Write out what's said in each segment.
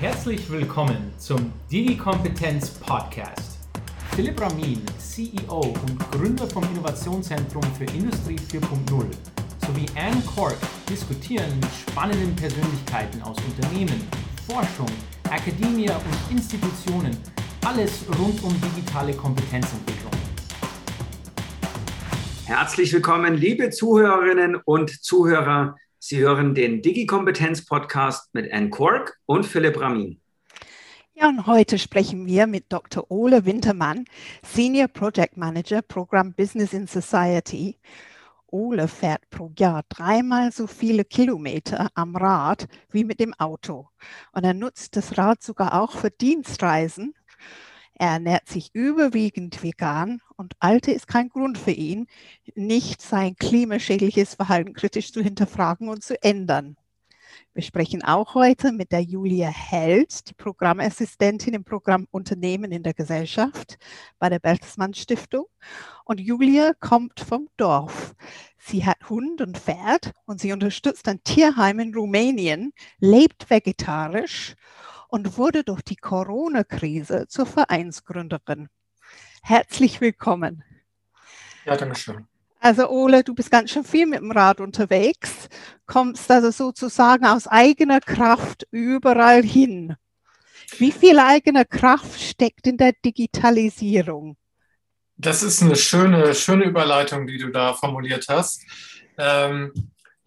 Herzlich willkommen zum Digi-Kompetenz Podcast. Philipp Ramin, CEO und Gründer vom Innovationszentrum für Industrie 4.0 sowie Anne Cork diskutieren mit spannenden Persönlichkeiten aus Unternehmen, Forschung, Akademie und Institutionen alles rund um digitale Kompetenzentwicklung. Herzlich willkommen, liebe Zuhörerinnen und Zuhörer Sie hören den Digi-Kompetenz-Podcast mit Anne Cork und Philipp Ramin. Ja, und heute sprechen wir mit Dr. Ole Wintermann, Senior Project Manager, Programm Business in Society. Ole fährt pro Jahr dreimal so viele Kilometer am Rad wie mit dem Auto. Und er nutzt das Rad sogar auch für Dienstreisen er ernährt sich überwiegend vegan und Alte ist kein Grund für ihn, nicht sein klimaschädliches Verhalten kritisch zu hinterfragen und zu ändern. Wir sprechen auch heute mit der Julia Held, die Programmassistentin im Programm Unternehmen in der Gesellschaft bei der Bertelsmann Stiftung. Und Julia kommt vom Dorf. Sie hat Hund und Pferd und sie unterstützt ein Tierheim in Rumänien, lebt vegetarisch und wurde durch die Corona-Krise zur Vereinsgründerin. Herzlich willkommen. Ja, danke schön. Also Ole, du bist ganz schön viel mit dem Rad unterwegs, kommst also sozusagen aus eigener Kraft überall hin. Wie viel eigener Kraft steckt in der Digitalisierung? Das ist eine schöne, schöne Überleitung, die du da formuliert hast. Ähm,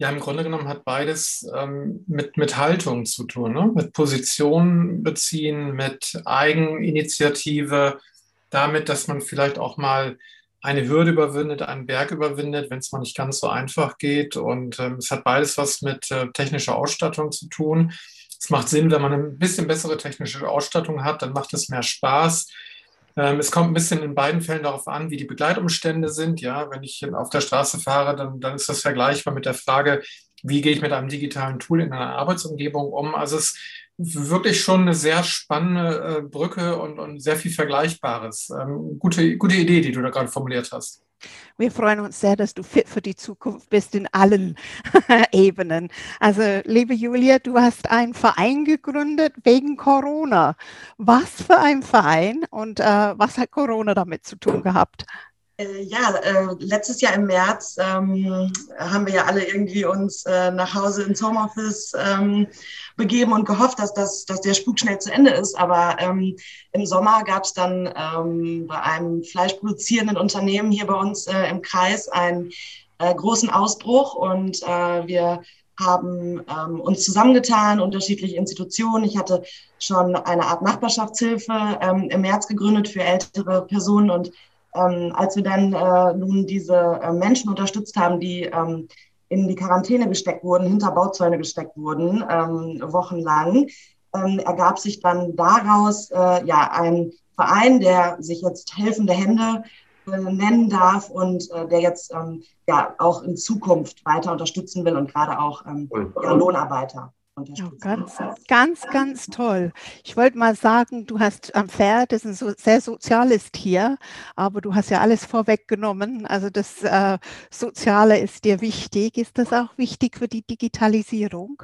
ja, im Grunde genommen hat beides ähm, mit, mit Haltung zu tun, ne? mit Position beziehen, mit Eigeninitiative, damit, dass man vielleicht auch mal eine Hürde überwindet, einen Berg überwindet, wenn es mal nicht ganz so einfach geht. Und ähm, es hat beides was mit äh, technischer Ausstattung zu tun. Es macht Sinn, wenn man ein bisschen bessere technische Ausstattung hat, dann macht es mehr Spaß. Ähm, es kommt ein bisschen in beiden Fällen darauf an, wie die Begleitumstände sind. Ja, wenn ich auf der Straße fahre, dann, dann ist das vergleichbar mit der Frage, wie gehe ich mit einem digitalen Tool in einer Arbeitsumgebung um. Also es ist wirklich schon eine sehr spannende äh, Brücke und, und sehr viel Vergleichbares. Ähm, gute, gute Idee, die du da gerade formuliert hast. Wir freuen uns sehr, dass du fit für die Zukunft bist in allen Ebenen. Also, liebe Julia, du hast einen Verein gegründet wegen Corona. Was für ein Verein und äh, was hat Corona damit zu tun gehabt? Äh, ja, äh, letztes Jahr im März ähm, haben wir ja alle irgendwie uns äh, nach Hause ins Homeoffice ähm, begeben und gehofft, dass, das, dass der Spuk schnell zu Ende ist. Aber ähm, im Sommer gab es dann ähm, bei einem fleischproduzierenden Unternehmen hier bei uns äh, im Kreis einen äh, großen Ausbruch und äh, wir haben ähm, uns zusammengetan, unterschiedliche Institutionen. Ich hatte schon eine Art Nachbarschaftshilfe ähm, im März gegründet für ältere Personen und ähm, als wir dann äh, nun diese äh, Menschen unterstützt haben, die ähm, in die Quarantäne gesteckt wurden, hinter Bauzäune gesteckt wurden, ähm, wochenlang, ähm, ergab sich dann daraus äh, ja ein Verein, der sich jetzt Helfende Hände äh, nennen darf und äh, der jetzt ähm, ja auch in Zukunft weiter unterstützen will und gerade auch ähm, ja, Lohnarbeiter. Oh, ganz, ganz, ganz toll. Ich wollte mal sagen, du hast am Pferd, das ist ein so, sehr soziales Tier, aber du hast ja alles vorweggenommen. Also das äh, Soziale ist dir wichtig. Ist das auch wichtig für die Digitalisierung?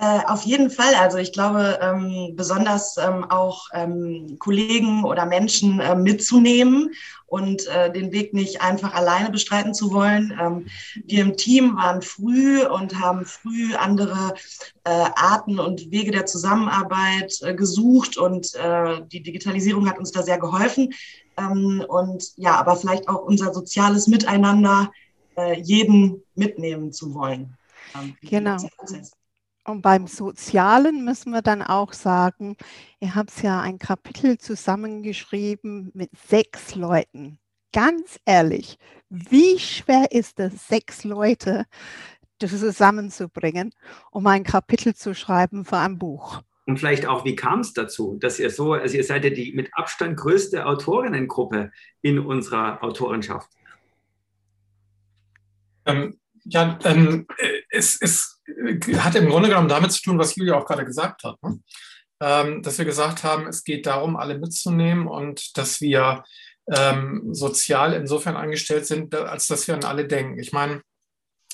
Äh, auf jeden Fall. Also ich glaube, ähm, besonders ähm, auch ähm, Kollegen oder Menschen äh, mitzunehmen und äh, den Weg nicht einfach alleine bestreiten zu wollen. Ähm, wir im Team waren früh und haben früh andere äh, Arten und Wege der Zusammenarbeit äh, gesucht und die Digitalisierung hat uns da sehr geholfen. Ähm, und ja, aber vielleicht auch unser soziales Miteinander jeden mitnehmen zu wollen. Ähm, genau. Und beim Sozialen müssen wir dann auch sagen, ihr habt ja ein Kapitel zusammengeschrieben mit sechs Leuten. Ganz ehrlich, wie schwer ist es, sechs Leute zusammenzubringen, um ein Kapitel zu schreiben für ein Buch? Und vielleicht auch, wie kam es dazu, dass ihr so, also ihr seid ja die mit Abstand größte Autorinnengruppe in unserer Autorenschaft. Ähm, ja, ähm, es, es hat im Grunde genommen damit zu tun, was Julia auch gerade gesagt hat. Ne? Ähm, dass wir gesagt haben, es geht darum, alle mitzunehmen und dass wir ähm, sozial insofern eingestellt sind, als dass wir an alle denken. Ich meine,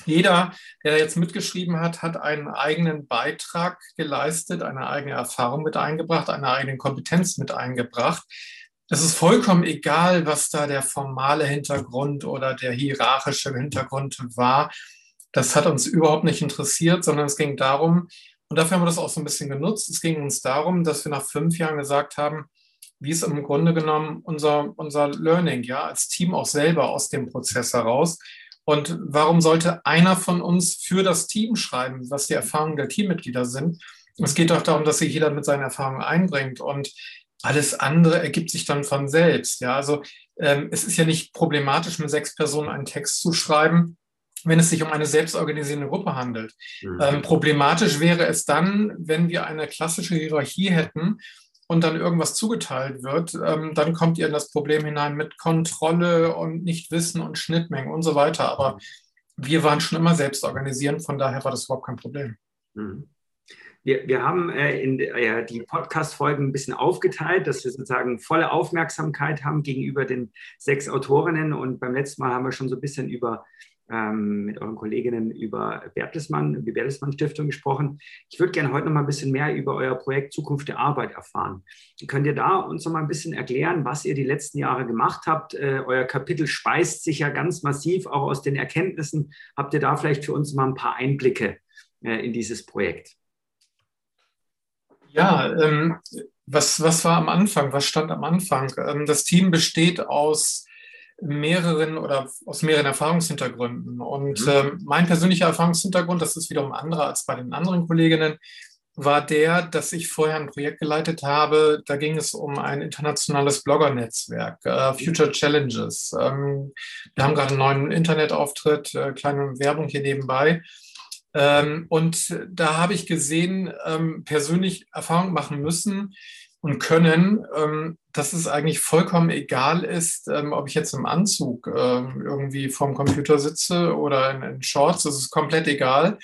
jeder, der jetzt mitgeschrieben hat, hat einen eigenen Beitrag geleistet, eine eigene Erfahrung mit eingebracht, eine eigene Kompetenz mit eingebracht. Es ist vollkommen egal, was da der formale Hintergrund oder der hierarchische Hintergrund war. Das hat uns überhaupt nicht interessiert, sondern es ging darum, und dafür haben wir das auch so ein bisschen genutzt, es ging uns darum, dass wir nach fünf Jahren gesagt haben, wie ist im Grunde genommen unser, unser Learning, ja, als Team auch selber aus dem Prozess heraus. Und warum sollte einer von uns für das Team schreiben, was die Erfahrungen der Teammitglieder sind? Es geht doch darum, dass sich jeder mit seinen Erfahrungen einbringt und alles andere ergibt sich dann von selbst. Ja, also ähm, es ist ja nicht problematisch, mit sechs Personen einen Text zu schreiben, wenn es sich um eine selbstorganisierende Gruppe handelt. Mhm. Ähm, problematisch wäre es dann, wenn wir eine klassische Hierarchie hätten und dann irgendwas zugeteilt wird, ähm, dann kommt ihr in das Problem hinein mit Kontrolle und Nichtwissen und Schnittmengen und so weiter. Aber wir waren schon immer selbst organisierend, von daher war das überhaupt kein Problem. Mhm. Wir, wir haben äh, in, äh, die Podcast-Folgen ein bisschen aufgeteilt, dass wir sozusagen volle Aufmerksamkeit haben gegenüber den sechs Autorinnen. Und beim letzten Mal haben wir schon so ein bisschen über ähm, mit euren Kolleginnen über Bertelsmann, die Bertelsmann Stiftung gesprochen. Ich würde gerne heute noch mal ein bisschen mehr über euer Projekt Zukunft der Arbeit erfahren. Könnt ihr da uns noch mal ein bisschen erklären, was ihr die letzten Jahre gemacht habt? Äh, euer Kapitel speist sich ja ganz massiv auch aus den Erkenntnissen. Habt ihr da vielleicht für uns mal ein paar Einblicke äh, in dieses Projekt? Ja, ähm, was, was war am Anfang? Was stand am Anfang? Ähm, das Team besteht aus mehreren oder aus mehreren Erfahrungshintergründen. Und mhm. ähm, mein persönlicher Erfahrungshintergrund, das ist wiederum anderer als bei den anderen Kolleginnen, war der, dass ich vorher ein Projekt geleitet habe. Da ging es um ein internationales Blogger-Netzwerk, äh, Future Challenges. Ähm, wir haben gerade einen neuen Internetauftritt, äh, kleine Werbung hier nebenbei. Ähm, und da habe ich gesehen, ähm, persönlich Erfahrung machen müssen, und können, ähm, dass es eigentlich vollkommen egal ist, ähm, ob ich jetzt im Anzug ähm, irgendwie vorm Computer sitze oder in, in, Shorts. Das ist komplett egal.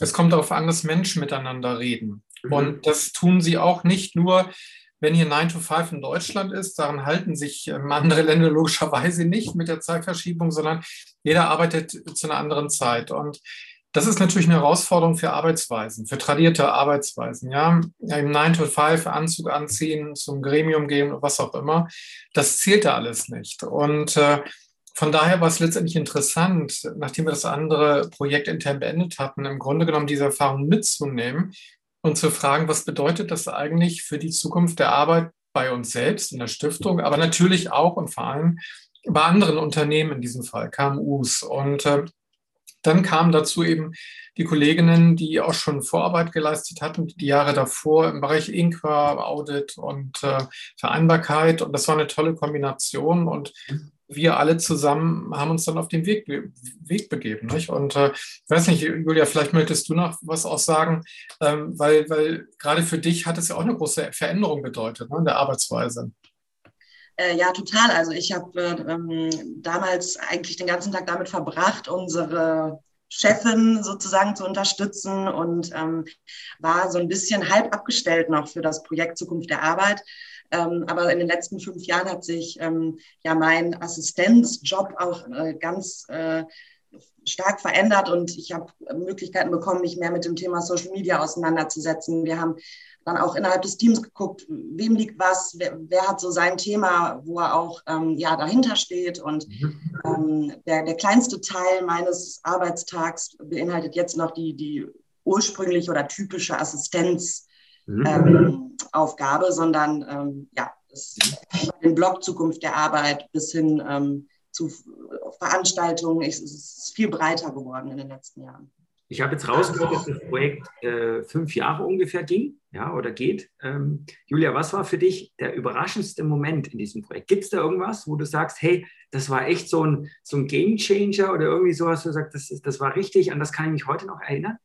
Es kommt darauf an, dass Menschen miteinander reden. Mhm. Und das tun sie auch nicht nur, wenn hier 9 to 5 in Deutschland ist. Daran halten sich ähm, andere Länder logischerweise nicht mit der Zeitverschiebung, sondern jeder arbeitet zu einer anderen Zeit. Und das ist natürlich eine Herausforderung für Arbeitsweisen, für tradierte Arbeitsweisen. Ja, im 9-to-5 Anzug anziehen, zum Gremium gehen, was auch immer. Das zählt da alles nicht. Und äh, von daher war es letztendlich interessant, nachdem wir das andere Projekt intern beendet hatten, im Grunde genommen diese Erfahrung mitzunehmen und zu fragen, was bedeutet das eigentlich für die Zukunft der Arbeit bei uns selbst in der Stiftung, aber natürlich auch und vor allem bei anderen Unternehmen in diesem Fall, KMUs. Und äh, dann kamen dazu eben die Kolleginnen, die auch schon Vorarbeit geleistet hatten, die Jahre davor im Bereich Inqua, Audit und äh, Vereinbarkeit. Und das war eine tolle Kombination. Und wir alle zusammen haben uns dann auf den Weg, Weg begeben. Nicht? Und äh, ich weiß nicht, Julia, vielleicht möchtest du noch was auch sagen, ähm, weil, weil gerade für dich hat es ja auch eine große Veränderung bedeutet ne, in der Arbeitsweise. Äh, ja, total. Also ich habe äh, ähm, damals eigentlich den ganzen Tag damit verbracht, unsere Chefin sozusagen zu unterstützen und ähm, war so ein bisschen halb abgestellt noch für das Projekt Zukunft der Arbeit. Ähm, aber in den letzten fünf Jahren hat sich ähm, ja mein Assistenzjob auch äh, ganz äh, stark verändert und ich habe Möglichkeiten bekommen, mich mehr mit dem Thema Social Media auseinanderzusetzen. Wir haben dann auch innerhalb des Teams geguckt, wem liegt was, wer, wer hat so sein Thema, wo er auch ähm, ja, dahinter steht. Und ähm, der, der kleinste Teil meines Arbeitstags beinhaltet jetzt noch die, die ursprüngliche oder typische Assistenzaufgabe, ähm, sondern ähm, ja, den Blog Zukunft der Arbeit bis hin ähm, zu Veranstaltungen. es ist viel breiter geworden in den letzten Jahren. Ich habe jetzt rausgehört, dass das Projekt äh, fünf Jahre ungefähr ging, ja, oder geht. Ähm, Julia, was war für dich der überraschendste Moment in diesem Projekt? Gibt es da irgendwas, wo du sagst, hey, das war echt so ein, so ein Game Changer oder irgendwie sowas, wo du sagst, das, das war richtig, an das kann ich mich heute noch erinnern?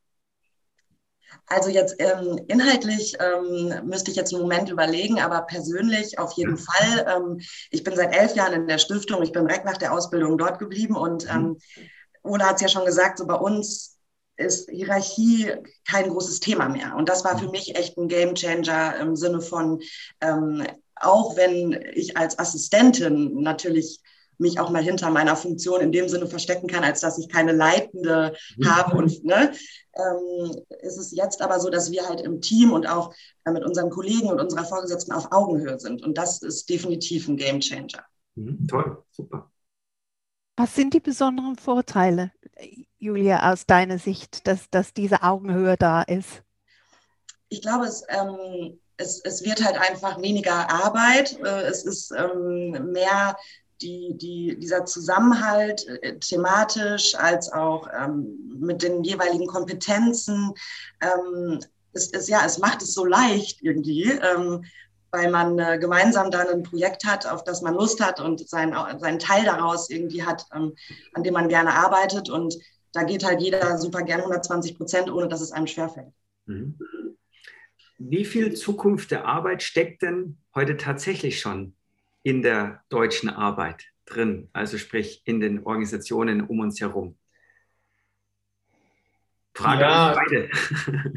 Also jetzt ähm, inhaltlich ähm, müsste ich jetzt einen Moment überlegen, aber persönlich auf jeden Fall. Ähm, ich bin seit elf Jahren in der Stiftung, ich bin direkt nach der Ausbildung dort geblieben und ähm, Ola hat es ja schon gesagt, so bei uns ist Hierarchie kein großes Thema mehr. Und das war für mich echt ein Game Changer im Sinne von, ähm, auch wenn ich als Assistentin natürlich mich auch mal hinter meiner Funktion in dem Sinne verstecken kann, als dass ich keine Leitende mhm. habe. Und ne, ähm, ist es jetzt aber so, dass wir halt im Team und auch äh, mit unseren Kollegen und unserer Vorgesetzten auf Augenhöhe sind. Und das ist definitiv ein Game Changer. Mhm, toll, super. Was sind die besonderen Vorteile, Julia, aus deiner Sicht, dass, dass diese Augenhöhe da ist? Ich glaube, es, ähm, es, es wird halt einfach weniger Arbeit. Äh, es ist ähm, mehr die, die, dieser Zusammenhalt äh, thematisch als auch ähm, mit den jeweiligen Kompetenzen. Ähm, es, es, ja, es macht es so leicht irgendwie, ähm, weil man äh, gemeinsam dann ein Projekt hat, auf das man Lust hat und sein, seinen Teil daraus irgendwie hat, ähm, an dem man gerne arbeitet. Und da geht halt jeder super gern 120 Prozent, ohne dass es einem schwerfällt. Mhm. Wie viel Zukunft der Arbeit steckt denn heute tatsächlich schon in der deutschen Arbeit drin, also sprich in den Organisationen um uns herum? Frage ja, beide.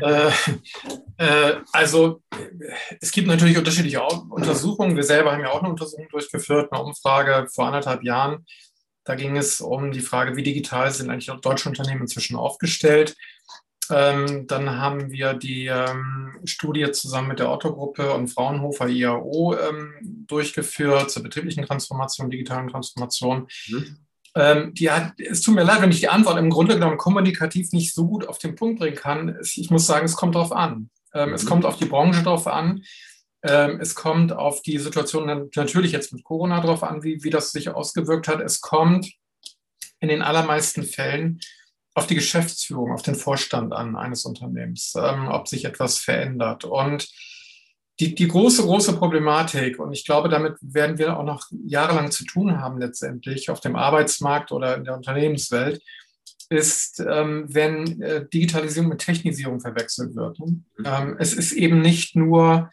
Äh, äh, also es gibt natürlich unterschiedliche Untersuchungen. Wir selber haben ja auch eine Untersuchung durchgeführt, eine Umfrage vor anderthalb Jahren. Da ging es um die Frage, wie digital sind eigentlich deutsche Unternehmen inzwischen aufgestellt. Ähm, dann haben wir die ähm, Studie zusammen mit der Otto-Gruppe und Fraunhofer IAO ähm, durchgeführt zur betrieblichen Transformation, digitalen Transformation. Mhm. Ähm, die hat, es tut mir leid, wenn ich die Antwort im Grunde genommen kommunikativ nicht so gut auf den Punkt bringen kann. Ich muss sagen, es kommt darauf an. Ähm, mhm. Es kommt auf die Branche drauf an. Ähm, es kommt auf die Situation natürlich jetzt mit Corona drauf an, wie, wie das sich ausgewirkt hat. Es kommt in den allermeisten Fällen auf die Geschäftsführung, auf den Vorstand an eines Unternehmens, ähm, ob sich etwas verändert. Und die, die große, große Problematik, und ich glaube, damit werden wir auch noch jahrelang zu tun haben letztendlich auf dem Arbeitsmarkt oder in der Unternehmenswelt, ist, ähm, wenn äh, Digitalisierung mit Technisierung verwechselt wird. Mhm. Ähm, es ist eben nicht nur,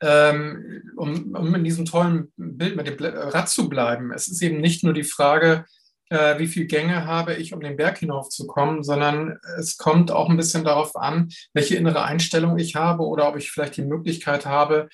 um, um in diesem tollen Bild mit dem Rad zu bleiben, es ist eben nicht nur die Frage, äh, wie viele Gänge habe ich, um den Berg hinaufzukommen, sondern es kommt auch ein bisschen darauf an, welche innere Einstellung ich habe oder ob ich vielleicht die Möglichkeit habe,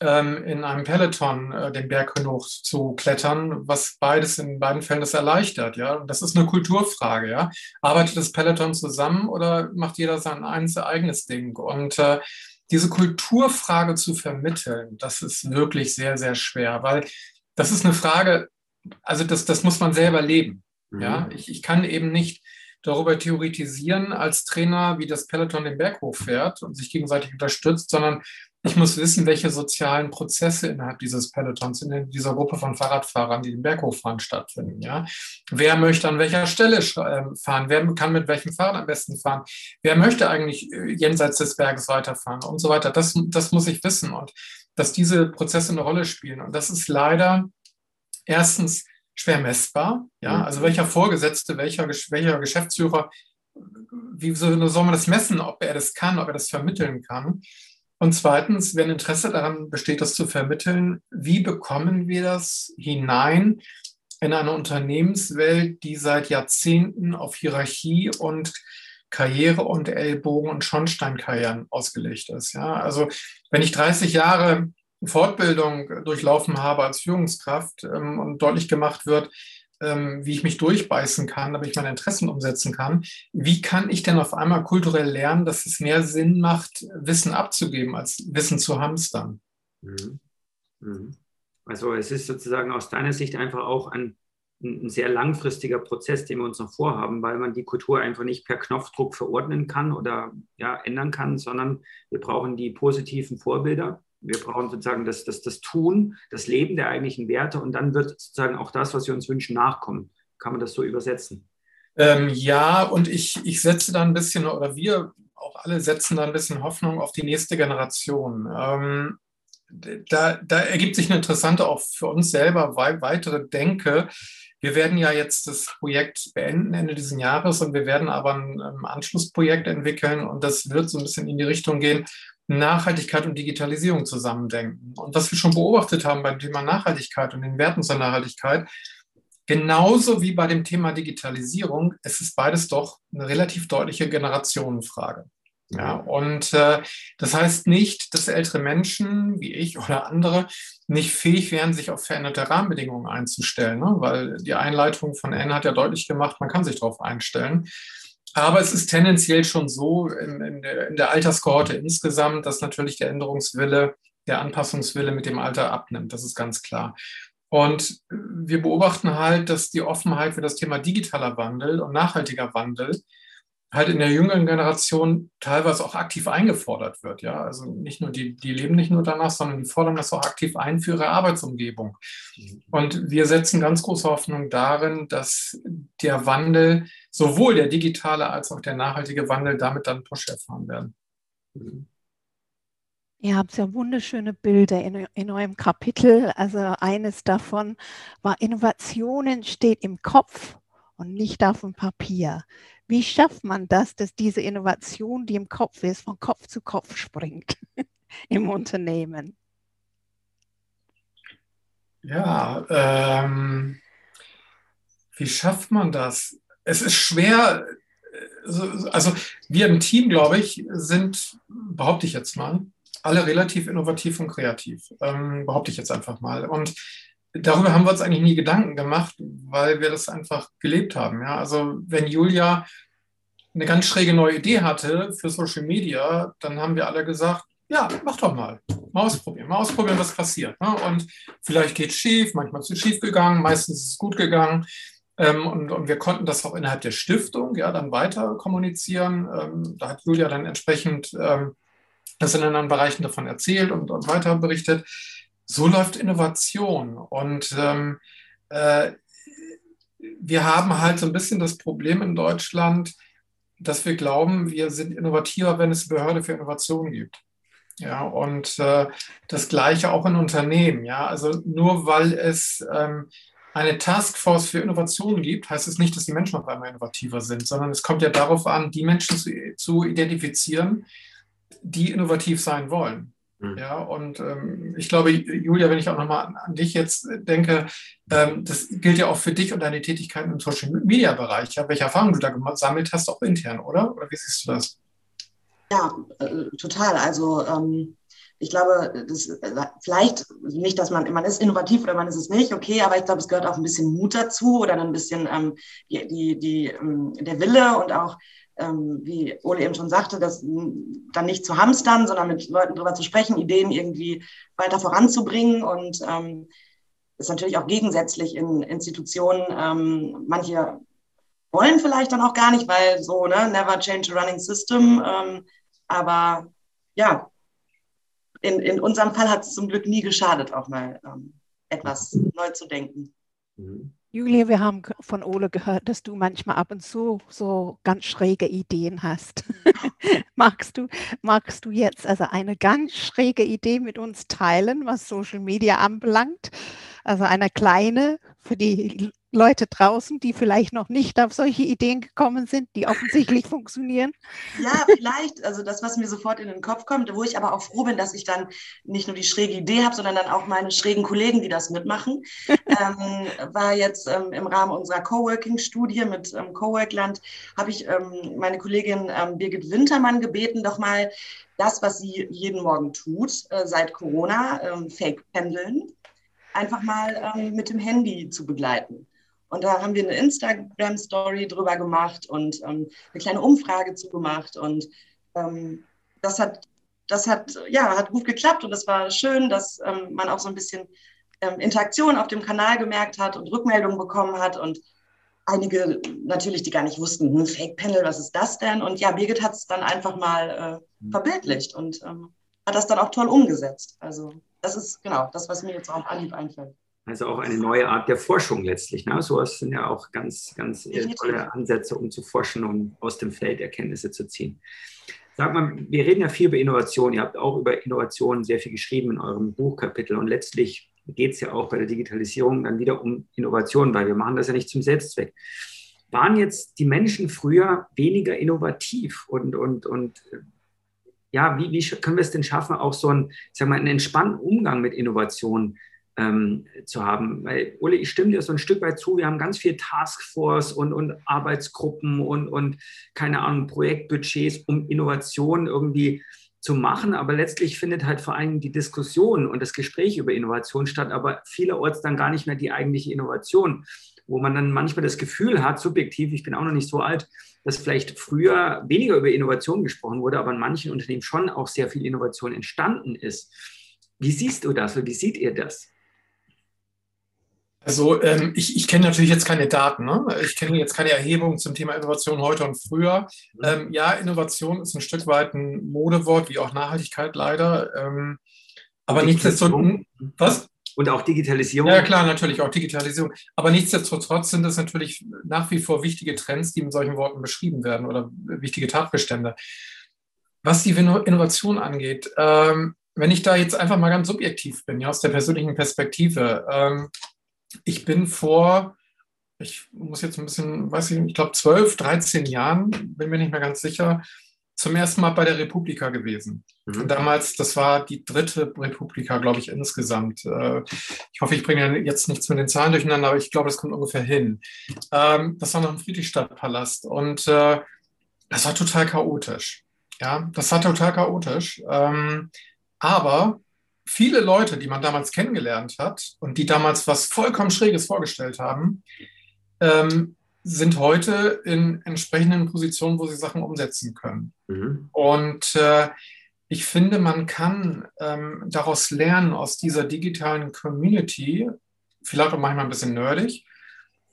ähm, in einem Peloton äh, den Berg hinauf zu klettern, was beides in beiden Fällen das erleichtert. Ja, das ist eine Kulturfrage. Ja, arbeitet das Peloton zusammen oder macht jeder sein eigenes Ding? Und äh, diese Kulturfrage zu vermitteln, das ist wirklich sehr, sehr schwer, weil das ist eine Frage, also das, das muss man selber leben. Mhm. Ja, ich, ich kann eben nicht darüber theoretisieren als Trainer, wie das Peloton den Berg hochfährt und sich gegenseitig unterstützt, sondern ich muss wissen, welche sozialen Prozesse innerhalb dieses Pelotons, in dieser Gruppe von Fahrradfahrern, die den Berg hochfahren, stattfinden. Ja? Wer möchte an welcher Stelle ähm, fahren? Wer kann mit welchem Fahrrad am besten fahren? Wer möchte eigentlich äh, jenseits des Berges weiterfahren und so weiter? Das, das muss ich wissen und dass diese Prozesse eine Rolle spielen. Und das ist leider erstens schwer messbar. Ja, mhm. also welcher Vorgesetzte, welcher, welcher Geschäftsführer, wie soll man das messen, ob er das kann, ob er das vermitteln kann? Und zweitens, wenn Interesse daran besteht, das zu vermitteln, wie bekommen wir das hinein in eine Unternehmenswelt, die seit Jahrzehnten auf Hierarchie und Karriere und Ellbogen und Schornsteinkarrieren ausgelegt ist. Ja, also wenn ich 30 Jahre Fortbildung durchlaufen habe als Führungskraft ähm, und deutlich gemacht wird, wie ich mich durchbeißen kann, damit ich meine Interessen umsetzen kann. Wie kann ich denn auf einmal kulturell lernen, dass es mehr Sinn macht, Wissen abzugeben, als Wissen zu hamstern? Mhm. Mhm. Also es ist sozusagen aus deiner Sicht einfach auch ein, ein sehr langfristiger Prozess, den wir uns noch vorhaben, weil man die Kultur einfach nicht per Knopfdruck verordnen kann oder ja, ändern kann, sondern wir brauchen die positiven Vorbilder wir brauchen sozusagen das, das, das Tun, das Leben der eigentlichen Werte und dann wird sozusagen auch das, was wir uns wünschen, nachkommen. Kann man das so übersetzen? Ähm, ja, und ich, ich setze da ein bisschen, oder wir auch alle setzen da ein bisschen Hoffnung auf die nächste Generation. Ähm, da, da ergibt sich eine interessante, auch für uns selber, weitere Denke. Wir werden ja jetzt das Projekt beenden Ende dieses Jahres und wir werden aber ein, ein Anschlussprojekt entwickeln und das wird so ein bisschen in die Richtung gehen, Nachhaltigkeit und Digitalisierung zusammendenken. Und was wir schon beobachtet haben beim Thema Nachhaltigkeit und den Werten zur Nachhaltigkeit, genauso wie bei dem Thema Digitalisierung, es ist beides doch eine relativ deutliche Generationenfrage. Ja, und äh, das heißt nicht, dass ältere Menschen wie ich oder andere nicht fähig wären, sich auf veränderte Rahmenbedingungen einzustellen, ne? weil die Einleitung von Anne hat ja deutlich gemacht, man kann sich darauf einstellen. Aber es ist tendenziell schon so in, in, der, in der Alterskohorte insgesamt, dass natürlich der Änderungswille, der Anpassungswille mit dem Alter abnimmt. Das ist ganz klar. Und wir beobachten halt, dass die Offenheit für das Thema digitaler Wandel und nachhaltiger Wandel halt in der jüngeren Generation teilweise auch aktiv eingefordert wird. Ja, also nicht nur die, die leben nicht nur danach, sondern die fordern das auch aktiv ein für ihre Arbeitsumgebung. Und wir setzen ganz große Hoffnung darin, dass der Wandel, sowohl der digitale als auch der nachhaltige Wandel, damit dann Push erfahren werden. Ihr habt ja wunderschöne Bilder in, in eurem Kapitel. Also eines davon war, Innovation steht im Kopf und nicht auf dem Papier. Wie schafft man das, dass diese Innovation, die im Kopf ist, von Kopf zu Kopf springt im Unternehmen? Ja, ähm, wie schafft man das? Es ist schwer. Also wir im Team, glaube ich, sind, behaupte ich jetzt mal, alle relativ innovativ und kreativ. Ähm, behaupte ich jetzt einfach mal. Und darüber haben wir uns eigentlich nie Gedanken gemacht, weil wir das einfach gelebt haben. Ja? Also wenn Julia eine ganz schräge neue Idee hatte für Social Media, dann haben wir alle gesagt, ja, mach doch mal. Mal ausprobieren, mal ausprobieren, was passiert. Ne? Und vielleicht geht es schief, manchmal ist es schief gegangen, meistens ist es gut gegangen. Ähm, und, und, wir konnten das auch innerhalb der Stiftung ja dann weiter kommunizieren. Ähm, da hat Julia dann entsprechend ähm, das in anderen Bereichen davon erzählt und, und weiter berichtet so läuft Innovation. Und ähm, äh, wir haben halt so ein bisschen das Problem in Deutschland, dass wir glauben, wir sind innovativer, wenn es Behörde für Innovation gibt. Ja, und äh, das Gleiche auch in Unternehmen. Ja, also nur weil es ähm, eine Taskforce für Innovationen gibt, heißt es nicht, dass die Menschen auf einmal innovativer sind, sondern es kommt ja darauf an, die Menschen zu, zu identifizieren, die innovativ sein wollen. Mhm. Ja, und ähm, ich glaube, Julia, wenn ich auch nochmal an, an dich jetzt denke, ähm, das gilt ja auch für dich und deine Tätigkeiten im Social Media Bereich. Ja, welche Erfahrungen du da gesammelt hast, auch intern, oder? Oder wie siehst du das? Ja, äh, total. Also ähm, ich glaube, das, äh, vielleicht nicht, dass man, man ist innovativ oder man ist es nicht, okay, aber ich glaube, es gehört auch ein bisschen Mut dazu oder ein bisschen ähm, die, die, die, ähm, der Wille und auch ähm, wie Ole eben schon sagte, das dann nicht zu hamstern, sondern mit Leuten darüber zu sprechen, Ideen irgendwie weiter voranzubringen und ähm, ist natürlich auch gegensätzlich in Institutionen. Ähm, manche wollen vielleicht dann auch gar nicht, weil so, ne, never change a running system. Ähm, aber ja, in, in unserem Fall hat es zum Glück nie geschadet, auch mal ähm, etwas neu zu denken. Mhm. Julia, wir haben von Ole gehört, dass du manchmal ab und zu so ganz schräge Ideen hast. magst, du, magst du jetzt also eine ganz schräge Idee mit uns teilen, was Social Media anbelangt? Also eine kleine für die Leute draußen, die vielleicht noch nicht auf solche Ideen gekommen sind, die offensichtlich funktionieren? Ja, vielleicht. Also das, was mir sofort in den Kopf kommt, wo ich aber auch froh bin, dass ich dann nicht nur die schräge Idee habe, sondern dann auch meine schrägen Kollegen, die das mitmachen, ähm, war jetzt ähm, im Rahmen unserer Coworking-Studie mit ähm, Coworkland, habe ich ähm, meine Kollegin ähm, Birgit Wintermann gebeten, doch mal das, was sie jeden Morgen tut, äh, seit Corona, ähm, Fake-Pendeln, einfach mal ähm, mit dem Handy zu begleiten. Und da haben wir eine Instagram-Story drüber gemacht und ähm, eine kleine Umfrage zu gemacht. Und ähm, das hat, das hat, ja, hat gut geklappt und es war schön, dass ähm, man auch so ein bisschen ähm, Interaktion auf dem Kanal gemerkt hat und Rückmeldungen bekommen hat und einige natürlich, die gar nicht wussten, hm, Fake Panel, was ist das denn? Und ja, Birgit hat es dann einfach mal äh, mhm. verbildlicht und ähm, hat das dann auch toll umgesetzt. Also das ist genau das, was mir jetzt auf Anhieb einfällt. Also auch eine neue Art der Forschung letztlich. Ne? Sowas sind ja auch ganz, ganz tolle Ansätze, um zu forschen und aus dem Feld Erkenntnisse zu ziehen. Sag mal, wir reden ja viel über Innovation. Ihr habt auch über Innovation sehr viel geschrieben in eurem Buchkapitel. Und letztlich geht es ja auch bei der Digitalisierung dann wieder um Innovation, weil wir machen das ja nicht zum Selbstzweck. Waren jetzt die Menschen früher weniger innovativ und, und, und ja, wie, wie können wir es denn schaffen, auch so einen, sag mal, einen entspannten Umgang mit Innovation ähm, zu haben. Weil, Uli, ich stimme dir so ein Stück weit zu, wir haben ganz viel Taskforce und, und Arbeitsgruppen und, und keine Ahnung, Projektbudgets, um Innovation irgendwie zu machen, aber letztlich findet halt vor allem die Diskussion und das Gespräch über Innovation statt, aber vielerorts dann gar nicht mehr die eigentliche Innovation, wo man dann manchmal das Gefühl hat, subjektiv, ich bin auch noch nicht so alt, dass vielleicht früher weniger über Innovation gesprochen wurde, aber in manchen Unternehmen schon auch sehr viel Innovation entstanden ist. Wie siehst du das oder wie seht ihr das? Also ähm, ich, ich kenne natürlich jetzt keine Daten. Ne? Ich kenne jetzt keine Erhebung zum Thema Innovation heute und früher. Mhm. Ähm, ja, Innovation ist ein Stück weit ein Modewort, wie auch Nachhaltigkeit leider. Ähm, aber nichtsdestotrotz, was? Und auch Digitalisierung. Ja, klar, natürlich auch Digitalisierung. Aber nichtsdestotrotz sind das natürlich nach wie vor wichtige Trends, die mit solchen Worten beschrieben werden oder wichtige Tatbestände. Was die Innovation angeht, ähm, wenn ich da jetzt einfach mal ganz subjektiv bin, ja, aus der persönlichen Perspektive, ähm, ich bin vor, ich muss jetzt ein bisschen, weiß ich ich glaube 12, 13 Jahren, bin mir nicht mehr ganz sicher, zum ersten Mal bei der Republika gewesen. Mhm. Damals, das war die dritte Republika, glaube ich, insgesamt. Äh, ich hoffe, ich bringe jetzt nichts mit den Zahlen durcheinander, aber ich glaube, das kommt ungefähr hin. Ähm, das war noch im Friedrichstadtpalast und äh, das war total chaotisch. Ja, das war total chaotisch. Ähm, aber viele Leute, die man damals kennengelernt hat und die damals was vollkommen Schräges vorgestellt haben, ähm, sind heute in entsprechenden Positionen, wo sie Sachen umsetzen können. Mhm. Und äh, ich finde, man kann ähm, daraus lernen, aus dieser digitalen Community, vielleicht auch manchmal ein bisschen nerdig,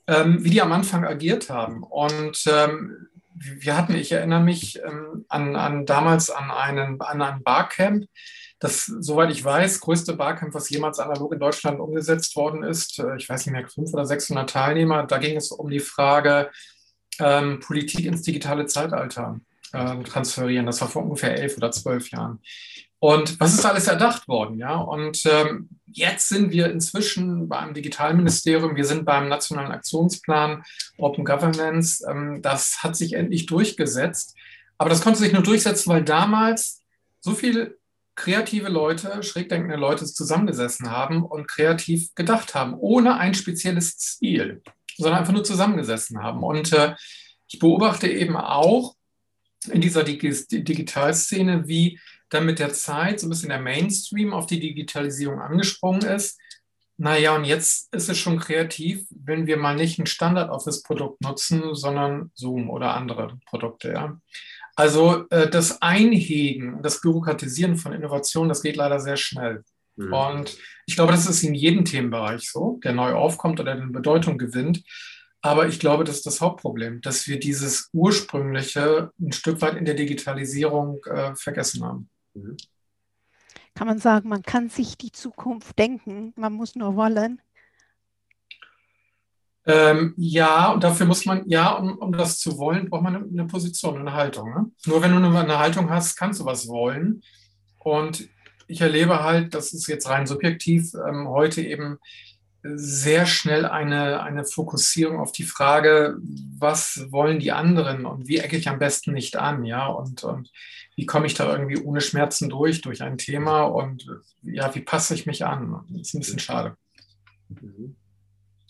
ähm, wie die am Anfang agiert haben. Und ähm, wir hatten, ich erinnere mich ähm, an, an damals an einen, an ein Barcamp, das, soweit ich weiß, größte Barcamp, was jemals analog in Deutschland umgesetzt worden ist. Äh, ich weiß nicht mehr, 500 oder 600 Teilnehmer. Da ging es um die Frage, ähm, Politik ins digitale Zeitalter äh, transferieren. Das war vor ungefähr elf oder zwölf Jahren. Und was ist alles erdacht worden? Ja? Und ähm, jetzt sind wir inzwischen beim Digitalministerium, wir sind beim Nationalen Aktionsplan Open Governance. Ähm, das hat sich endlich durchgesetzt. Aber das konnte sich nur durchsetzen, weil damals so viel kreative Leute, schrägdenkende Leute zusammengesessen haben und kreativ gedacht haben, ohne ein spezielles Ziel, sondern einfach nur zusammengesessen haben. Und äh, ich beobachte eben auch in dieser Dig Digitalszene, wie dann mit der Zeit so ein bisschen der Mainstream auf die Digitalisierung angesprungen ist. Naja, und jetzt ist es schon kreativ, wenn wir mal nicht ein Standard-Office-Produkt nutzen, sondern Zoom oder andere Produkte. Ja. Also äh, das Einhegen, das Bürokratisieren von Innovationen, das geht leider sehr schnell. Mhm. Und ich glaube, das ist in jedem Themenbereich so, der neu aufkommt oder den Bedeutung gewinnt. Aber ich glaube, das ist das Hauptproblem, dass wir dieses ursprüngliche ein Stück weit in der Digitalisierung äh, vergessen haben. Mhm. Kann man sagen, man kann sich die Zukunft denken, man muss nur wollen. Ähm, ja, und dafür muss man, ja, um, um das zu wollen, braucht man eine, eine Position, eine Haltung. Ne? Nur wenn du eine Haltung hast, kannst du was wollen. Und ich erlebe halt, das ist jetzt rein subjektiv, ähm, heute eben sehr schnell eine, eine Fokussierung auf die Frage, was wollen die anderen und wie ecke ich am besten nicht an, ja, und, und wie komme ich da irgendwie ohne Schmerzen durch, durch ein Thema und ja, wie passe ich mich an? Das ist ein bisschen schade. Mhm.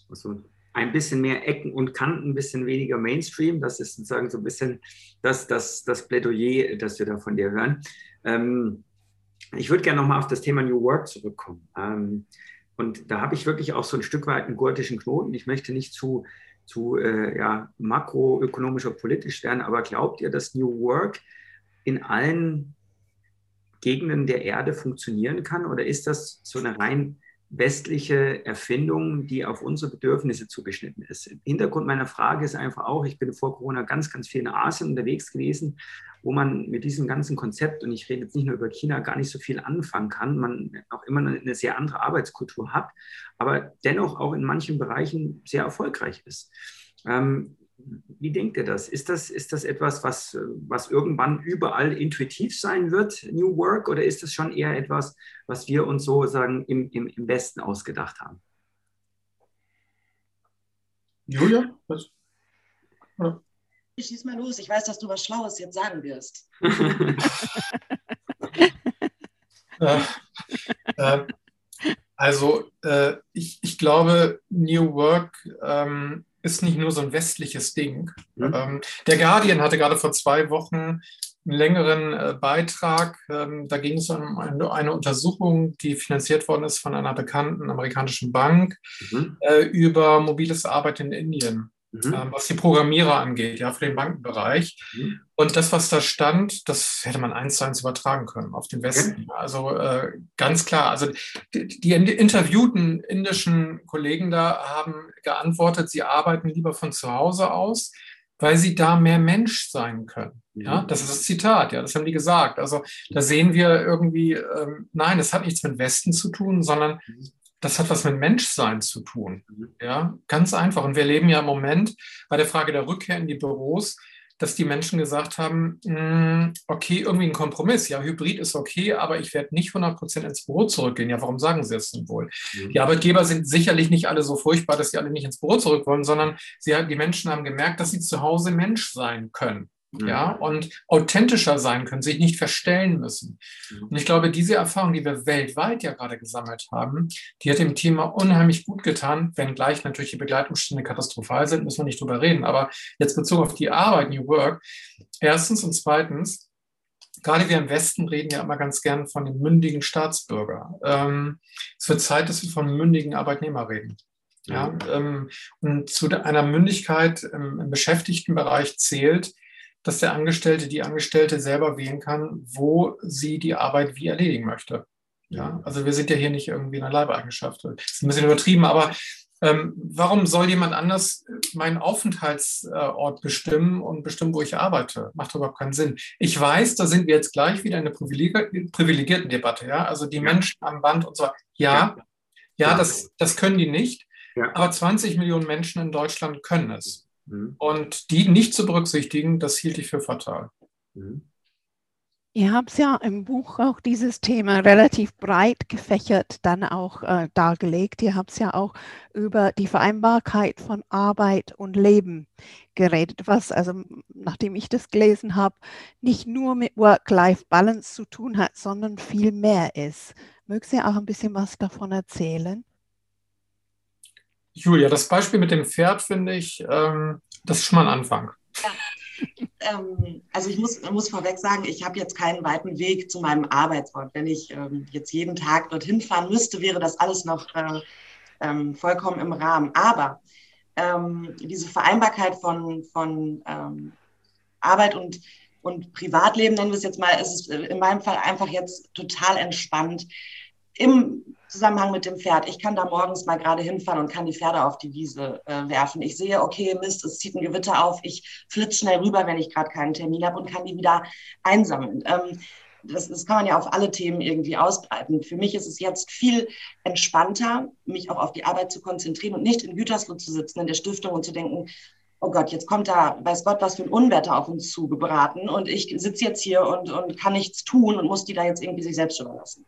Also ein bisschen mehr Ecken und Kanten, ein bisschen weniger Mainstream. Das ist sozusagen so ein bisschen das, das, das Plädoyer, das wir da von dir hören. Ähm, ich würde gerne nochmal auf das Thema New Work zurückkommen. Ähm, und da habe ich wirklich auch so ein Stück weit einen gurtischen Knoten. Ich möchte nicht zu, zu äh, ja, makroökonomisch oder politisch werden, aber glaubt ihr, dass New Work in allen Gegenden der Erde funktionieren kann? Oder ist das so eine rein westliche Erfindung, die auf unsere Bedürfnisse zugeschnitten ist. Hintergrund meiner Frage ist einfach auch, ich bin vor Corona ganz, ganz viel in Asien unterwegs gewesen, wo man mit diesem ganzen Konzept, und ich rede jetzt nicht nur über China, gar nicht so viel anfangen kann, man auch immer eine sehr andere Arbeitskultur hat, aber dennoch auch in manchen Bereichen sehr erfolgreich ist. Ähm, wie denkt ihr das? Ist das, ist das etwas, was, was irgendwann überall intuitiv sein wird, New Work, oder ist das schon eher etwas, was wir uns sozusagen im, im, im Westen ausgedacht haben? Julia? Was? Ja. Ich schieß mal los. Ich weiß, dass du was Schlaues jetzt sagen wirst. äh, äh, Also äh, ich, ich glaube, New Work ähm, ist nicht nur so ein westliches Ding. Mhm. Ähm, der Guardian hatte gerade vor zwei Wochen einen längeren äh, Beitrag. Ähm, da ging es um eine, eine, Untersuchung, die finanziert worden ist von einer bekannten amerikanischen Bank mhm. äh, über mobiles Arbeiten in Indien. Mhm. Ähm, was die Programmierer angeht, ja, für den Bankenbereich. Mhm. Und das, was da stand, das hätte man eins zu eins übertragen können auf den Westen. Okay. Also äh, ganz klar, also die, die, interviewten indischen Kollegen da haben geantwortet, sie arbeiten lieber von zu Hause aus, weil sie da mehr Mensch sein können. Ja, mhm. das ist das Zitat, ja, das haben die gesagt. Also da sehen wir irgendwie, ähm, nein, das hat nichts mit Westen zu tun, sondern mhm das hat was mit Menschsein zu tun. Mhm. Ja, ganz einfach. Und wir leben ja im Moment bei der Frage der Rückkehr in die Büros, dass die Menschen gesagt haben, mm, okay, irgendwie ein Kompromiss. Ja, Hybrid ist okay, aber ich werde nicht 100 Prozent ins Büro zurückgehen. Ja, warum sagen Sie das denn wohl? Mhm. Die Arbeitgeber sind sicherlich nicht alle so furchtbar, dass sie alle nicht ins Büro zurück wollen, sondern sie, die Menschen haben gemerkt, dass sie zu Hause Mensch sein können ja, und authentischer sein können, sich nicht verstellen müssen. Mhm. Und ich glaube, diese Erfahrung, die wir weltweit ja gerade gesammelt haben, die hat dem Thema unheimlich gut getan, wenngleich natürlich die Begleitumstände katastrophal sind, müssen wir nicht drüber reden. Aber jetzt bezogen auf die Arbeit, New Work, erstens und zweitens, gerade wir im Westen reden ja immer ganz gern von dem mündigen Staatsbürger. Ähm, es wird Zeit, dass wir von mündigen Arbeitnehmer reden. Ja, ähm, und zu einer Mündigkeit im, im Beschäftigtenbereich zählt, dass der Angestellte, die Angestellte selber wählen kann, wo sie die Arbeit wie erledigen möchte. Ja, also wir sind ja hier nicht irgendwie in einer Leibeigenschaft. Das ist ein bisschen übertrieben, aber ähm, warum soll jemand anders meinen Aufenthaltsort bestimmen und bestimmen, wo ich arbeite? Macht überhaupt keinen Sinn. Ich weiß, da sind wir jetzt gleich wieder in einer privilegierten Debatte. Ja, also die Menschen am Band und so. Ja, ja, ja das, das können die nicht. Ja. Aber 20 Millionen Menschen in Deutschland können es. Mhm. Und die nicht zu berücksichtigen, das hielt ich für fatal. Mhm. Ihr habt ja im Buch auch dieses Thema relativ breit gefächert dann auch äh, dargelegt. Ihr habt ja auch über die Vereinbarkeit von Arbeit und Leben geredet, was also, nachdem ich das gelesen habe, nicht nur mit Work-Life-Balance zu tun hat, sondern viel mehr ist. Mögt ihr auch ein bisschen was davon erzählen? Julia, das Beispiel mit dem Pferd finde ich, ähm, das ist schon mal ein Anfang. Ja. Ähm, also ich muss, muss vorweg sagen, ich habe jetzt keinen weiten Weg zu meinem Arbeitsort. Wenn ich ähm, jetzt jeden Tag dorthin fahren müsste, wäre das alles noch äh, ähm, vollkommen im Rahmen. Aber ähm, diese Vereinbarkeit von, von ähm, Arbeit und, und Privatleben, nennen wir es jetzt mal, ist es in meinem Fall einfach jetzt total entspannt. Im Zusammenhang mit dem Pferd. Ich kann da morgens mal gerade hinfahren und kann die Pferde auf die Wiese äh, werfen. Ich sehe, okay, Mist, es zieht ein Gewitter auf. Ich flitze schnell rüber, wenn ich gerade keinen Termin habe und kann die wieder einsammeln. Ähm, das, das, kann man ja auf alle Themen irgendwie ausbreiten. Für mich ist es jetzt viel entspannter, mich auch auf die Arbeit zu konzentrieren und nicht in Gütersloh zu sitzen, in der Stiftung und zu denken, oh Gott, jetzt kommt da, weiß Gott, was für ein Unwetter auf uns zugebraten und ich sitze jetzt hier und, und kann nichts tun und muss die da jetzt irgendwie sich selbst überlassen.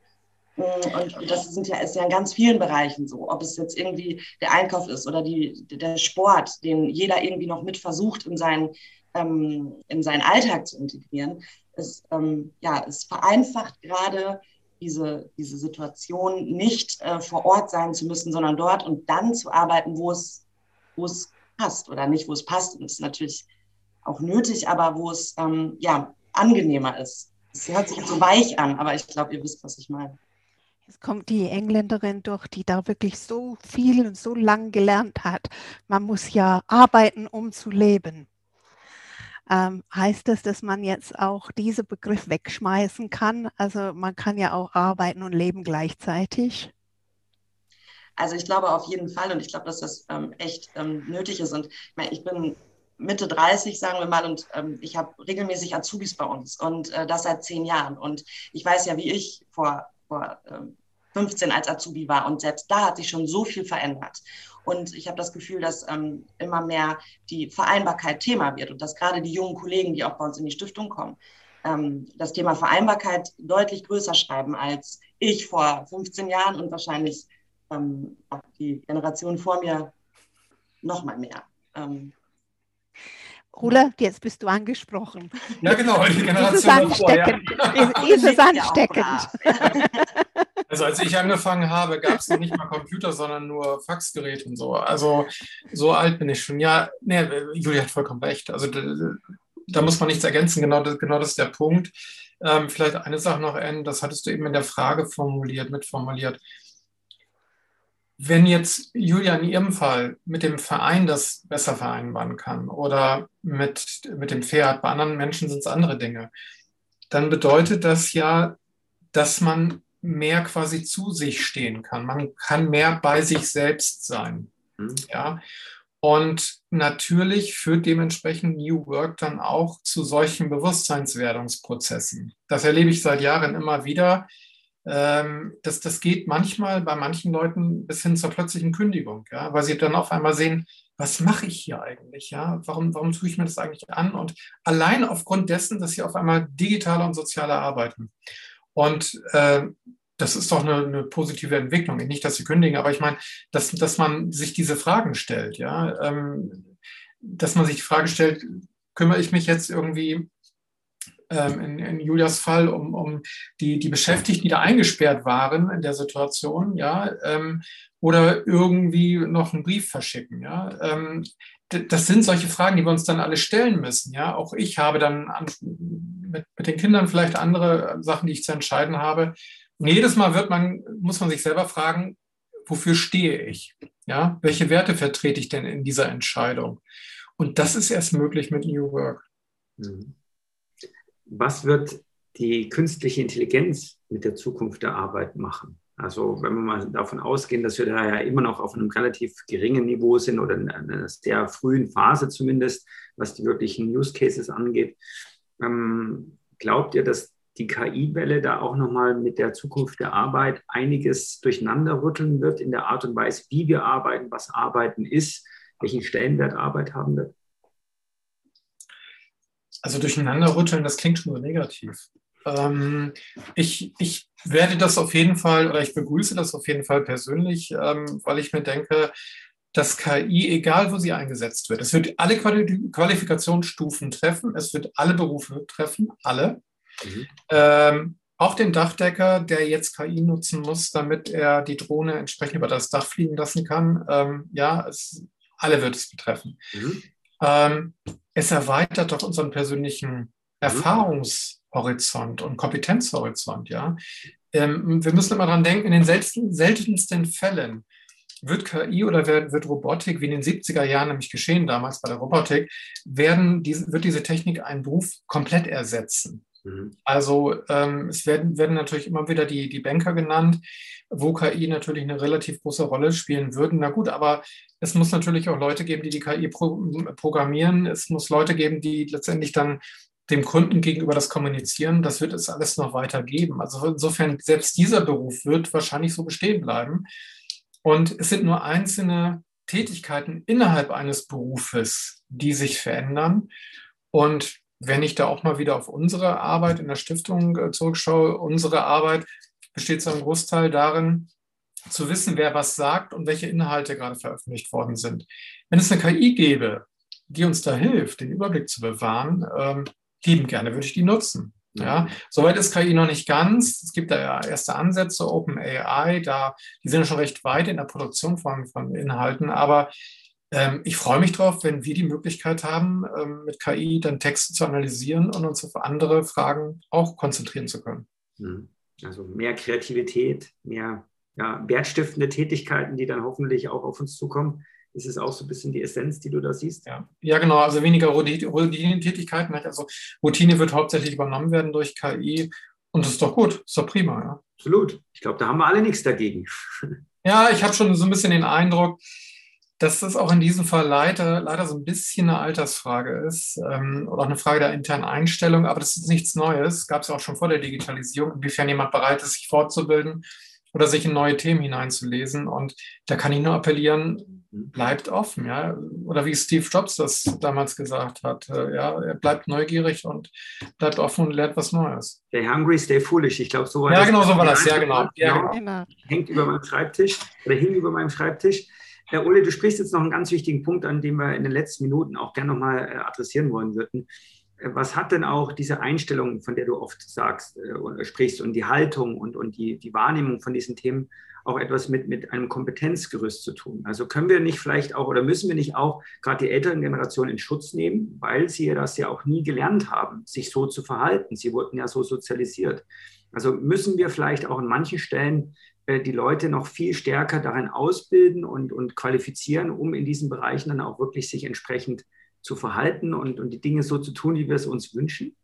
Und, und, das sind ja, ist ja in ganz vielen Bereichen so, ob es jetzt irgendwie der Einkauf ist oder die, der Sport, den jeder irgendwie noch mit versucht, in seinen, ähm, in seinen Alltag zu integrieren. Es, ähm, ja, es vereinfacht gerade diese, diese Situation, nicht äh, vor Ort sein zu müssen, sondern dort und dann zu arbeiten, wo es, wo es passt oder nicht, wo es passt. Und das ist natürlich auch nötig, aber wo es ähm, ja, angenehmer ist. Es hört sich so weich an, aber ich glaube, ihr wisst, was ich meine. Es kommt die Engländerin durch, die da wirklich so viel und so lang gelernt hat. Man muss ja arbeiten, um zu leben. Ähm, heißt das, dass man jetzt auch diesen Begriff wegschmeißen kann? Also man kann ja auch arbeiten und leben gleichzeitig. Also ich glaube auf jeden Fall und ich glaube, dass das ähm, echt ähm, nötig ist. Und ich, meine, ich bin Mitte 30, sagen wir mal, und ähm, ich habe regelmäßig Azubis bei uns und äh, das seit zehn Jahren. Und ich weiß ja, wie ich vor vor 15 ähm, als Azubi war. Und selbst da hat sich schon so viel verändert. Und ich habe das Gefühl, dass ähm, immer mehr die Vereinbarkeit Thema wird und dass gerade die jungen Kollegen, die auch bei uns in die Stiftung kommen, ähm, das Thema Vereinbarkeit deutlich größer schreiben als ich vor 15 Jahren und wahrscheinlich ähm, auch die Generation vor mir noch mal mehr. Rula, jetzt bist du angesprochen. Ja, genau, die Generation ist es ansteckend. Ist, ist es ansteckend. Also als ich angefangen habe, gab es noch nicht mal Computer, sondern nur Faxgeräte und so. Also so alt bin ich schon. Ja, nee, Julia hat vollkommen recht. Also da, da muss man nichts ergänzen. Genau das, genau das ist der Punkt. Ähm, vielleicht eine Sache noch, Anne, das hattest du eben in der Frage formuliert, mitformuliert. Wenn jetzt Julia in ihrem Fall mit dem Verein das besser vereinbaren kann oder mit, mit dem Pferd, bei anderen Menschen sind es andere Dinge, dann bedeutet das ja, dass man mehr quasi zu sich stehen kann. Man kann mehr bei sich selbst sein. Mhm. Ja. Und natürlich führt dementsprechend New Work dann auch zu solchen Bewusstseinswerdungsprozessen. Das erlebe ich seit Jahren immer wieder ähm, das, das geht manchmal bei manchen Leuten bis hin zur plötzlichen Kündigung, ja, weil sie dann auf einmal sehen, was mache ich hier eigentlich? Ja? Warum, warum tue ich mir das eigentlich an? Und allein aufgrund dessen, dass sie auf einmal digitaler und sozialer arbeiten. Und äh, das ist doch eine, eine, positive Entwicklung. Nicht, dass sie kündigen, aber ich meine, dass, dass man sich diese Fragen stellt, ja. Ähm, dass man sich die Frage stellt, kümmere ich mich jetzt irgendwie ähm, in, in, Julias Fall um, um die, die Beschäftigten, die da eingesperrt waren in der Situation, ja, ähm, oder irgendwie noch einen Brief verschicken, ja. Ähm, das sind solche Fragen, die wir uns dann alle stellen müssen, ja. Auch ich habe dann an, mit, mit den Kindern vielleicht andere Sachen, die ich zu entscheiden habe. Und jedes Mal wird man, muss man sich selber fragen, wofür stehe ich? Ja, welche Werte vertrete ich denn in dieser Entscheidung? Und das ist erst möglich mit New Work. Mhm was wird die künstliche Intelligenz mit der Zukunft der Arbeit machen? Also wenn wir mal davon ausgehen, dass wir da ja immer noch auf einem relativ geringen Niveau sind oder in einer sehr frühen Phase zumindest, was die wirklichen Use Cases angeht, ähm, glaubt ihr, dass die KI-Welle da auch nochmal mit der Zukunft der Arbeit einiges durcheinander rütteln wird in der Art und Weise, wie wir arbeiten, was Arbeiten ist, welchen Stellenwert Arbeit haben wird? Also durcheinander rütteln, das klingt schon so negativ. Ähm, ich, ich werde das auf jeden Fall oder ich begrüße das auf jeden Fall persönlich, ähm, weil ich mir denke, dass KI, egal wo sie eingesetzt wird, es wird alle Qualifikationsstufen treffen, es wird alle Berufe treffen, alle. Mhm. Ähm, auch den Dachdecker, der jetzt KI nutzen muss, damit er die Drohne entsprechend über das Dach fliegen lassen kann. Ähm, ja, es, alle wird es betreffen. Mhm. Ähm, es erweitert doch unseren persönlichen Erfahrungshorizont und Kompetenzhorizont, ja. Ähm, wir müssen immer dran denken, in den selten, seltensten Fällen wird KI oder wird, wird, Robotik, wie in den 70er Jahren nämlich geschehen damals bei der Robotik, werden diese, wird diese Technik einen Beruf komplett ersetzen. Mhm. Also ähm, es werden, werden natürlich immer wieder die, die Banker genannt, wo KI natürlich eine relativ große Rolle spielen würden. Na gut, aber es muss natürlich auch Leute geben, die die KI pro programmieren. Es muss Leute geben, die letztendlich dann dem Kunden gegenüber das kommunizieren. Das wird es alles noch weiter geben. Also insofern, selbst dieser Beruf wird wahrscheinlich so bestehen bleiben. Und es sind nur einzelne Tätigkeiten innerhalb eines Berufes, die sich verändern. Und wenn ich da auch mal wieder auf unsere Arbeit in der Stiftung äh, zurückschaue, unsere Arbeit besteht zu einem Großteil darin, zu wissen, wer was sagt und welche Inhalte gerade veröffentlicht worden sind. Wenn es eine KI gäbe, die uns da hilft, den Überblick zu bewahren, ähm, lieben gerne würde ich die nutzen. Ja, soweit ist KI noch nicht ganz. Es gibt da ja erste Ansätze, OpenAI, da, die sind ja schon recht weit in der Produktion von, von Inhalten, aber ähm, ich freue mich drauf, wenn wir die Möglichkeit haben, ähm, mit KI dann Texte zu analysieren und uns auf andere Fragen auch konzentrieren zu können. Mhm. Also mehr Kreativität, mehr ja, wertstiftende Tätigkeiten, die dann hoffentlich auch auf uns zukommen. Ist es auch so ein bisschen die Essenz, die du da siehst? Ja, ja genau. Also weniger Routine-Tätigkeiten. Also Routine wird hauptsächlich übernommen werden durch KI. Und das ist doch gut, ist doch prima. Ja. Absolut. Ich glaube, da haben wir alle nichts dagegen. Ja, ich habe schon so ein bisschen den Eindruck, dass das auch in diesem Fall leider, leider so ein bisschen eine Altersfrage ist ähm, oder auch eine Frage der internen Einstellung. Aber das ist nichts Neues. Gab es ja auch schon vor der Digitalisierung, inwiefern jemand bereit ist, sich fortzubilden oder sich in neue Themen hineinzulesen. Und da kann ich nur appellieren, bleibt offen, ja. Oder wie Steve Jobs das damals gesagt hat, äh, ja, er bleibt neugierig und bleibt offen und lernt was Neues. Stay hungry, stay foolish. Ich glaube, so war ja, das. Ja, genau so war das, ja, genau. Ja, genau. Hängt über meinem Schreibtisch oder hing über meinem Schreibtisch. Herr Ole, du sprichst jetzt noch einen ganz wichtigen Punkt an, den wir in den letzten Minuten auch gerne nochmal äh, adressieren wollen würden. was hat denn auch diese Einstellung, von der du oft sagst äh, sprichst, und die Haltung und, und die, die Wahrnehmung von diesen Themen auch etwas mit, mit einem Kompetenzgerüst zu tun? Also können wir nicht vielleicht auch oder müssen wir nicht auch gerade die älteren Generationen in Schutz nehmen, weil sie das ja auch nie gelernt haben, sich so zu verhalten. Sie wurden ja so sozialisiert. Also müssen wir vielleicht auch an manchen Stellen äh, die Leute noch viel stärker darin ausbilden und, und qualifizieren, um in diesen Bereichen dann auch wirklich sich entsprechend zu verhalten und, und die Dinge so zu tun, wie wir es uns wünschen?